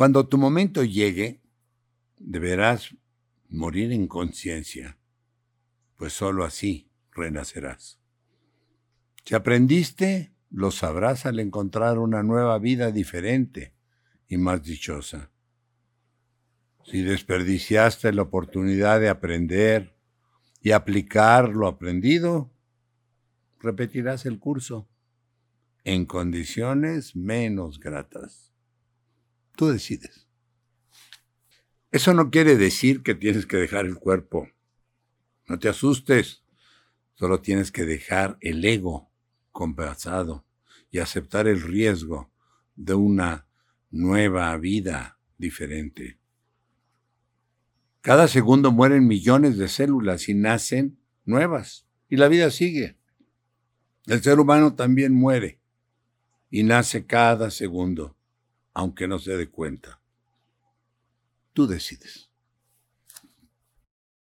Cuando tu momento llegue, deberás morir en conciencia, pues sólo así renacerás. Si aprendiste, lo sabrás al encontrar una nueva vida diferente y más dichosa. Si desperdiciaste la oportunidad de aprender y aplicar lo aprendido, repetirás el curso en condiciones menos gratas. Tú decides. Eso no quiere decir que tienes que dejar el cuerpo. No te asustes. Solo tienes que dejar el ego compensado y aceptar el riesgo de una nueva vida diferente. Cada segundo mueren millones de células y nacen nuevas. Y la vida sigue. El ser humano también muere y nace cada segundo, aunque no se dé cuenta. Tú decides.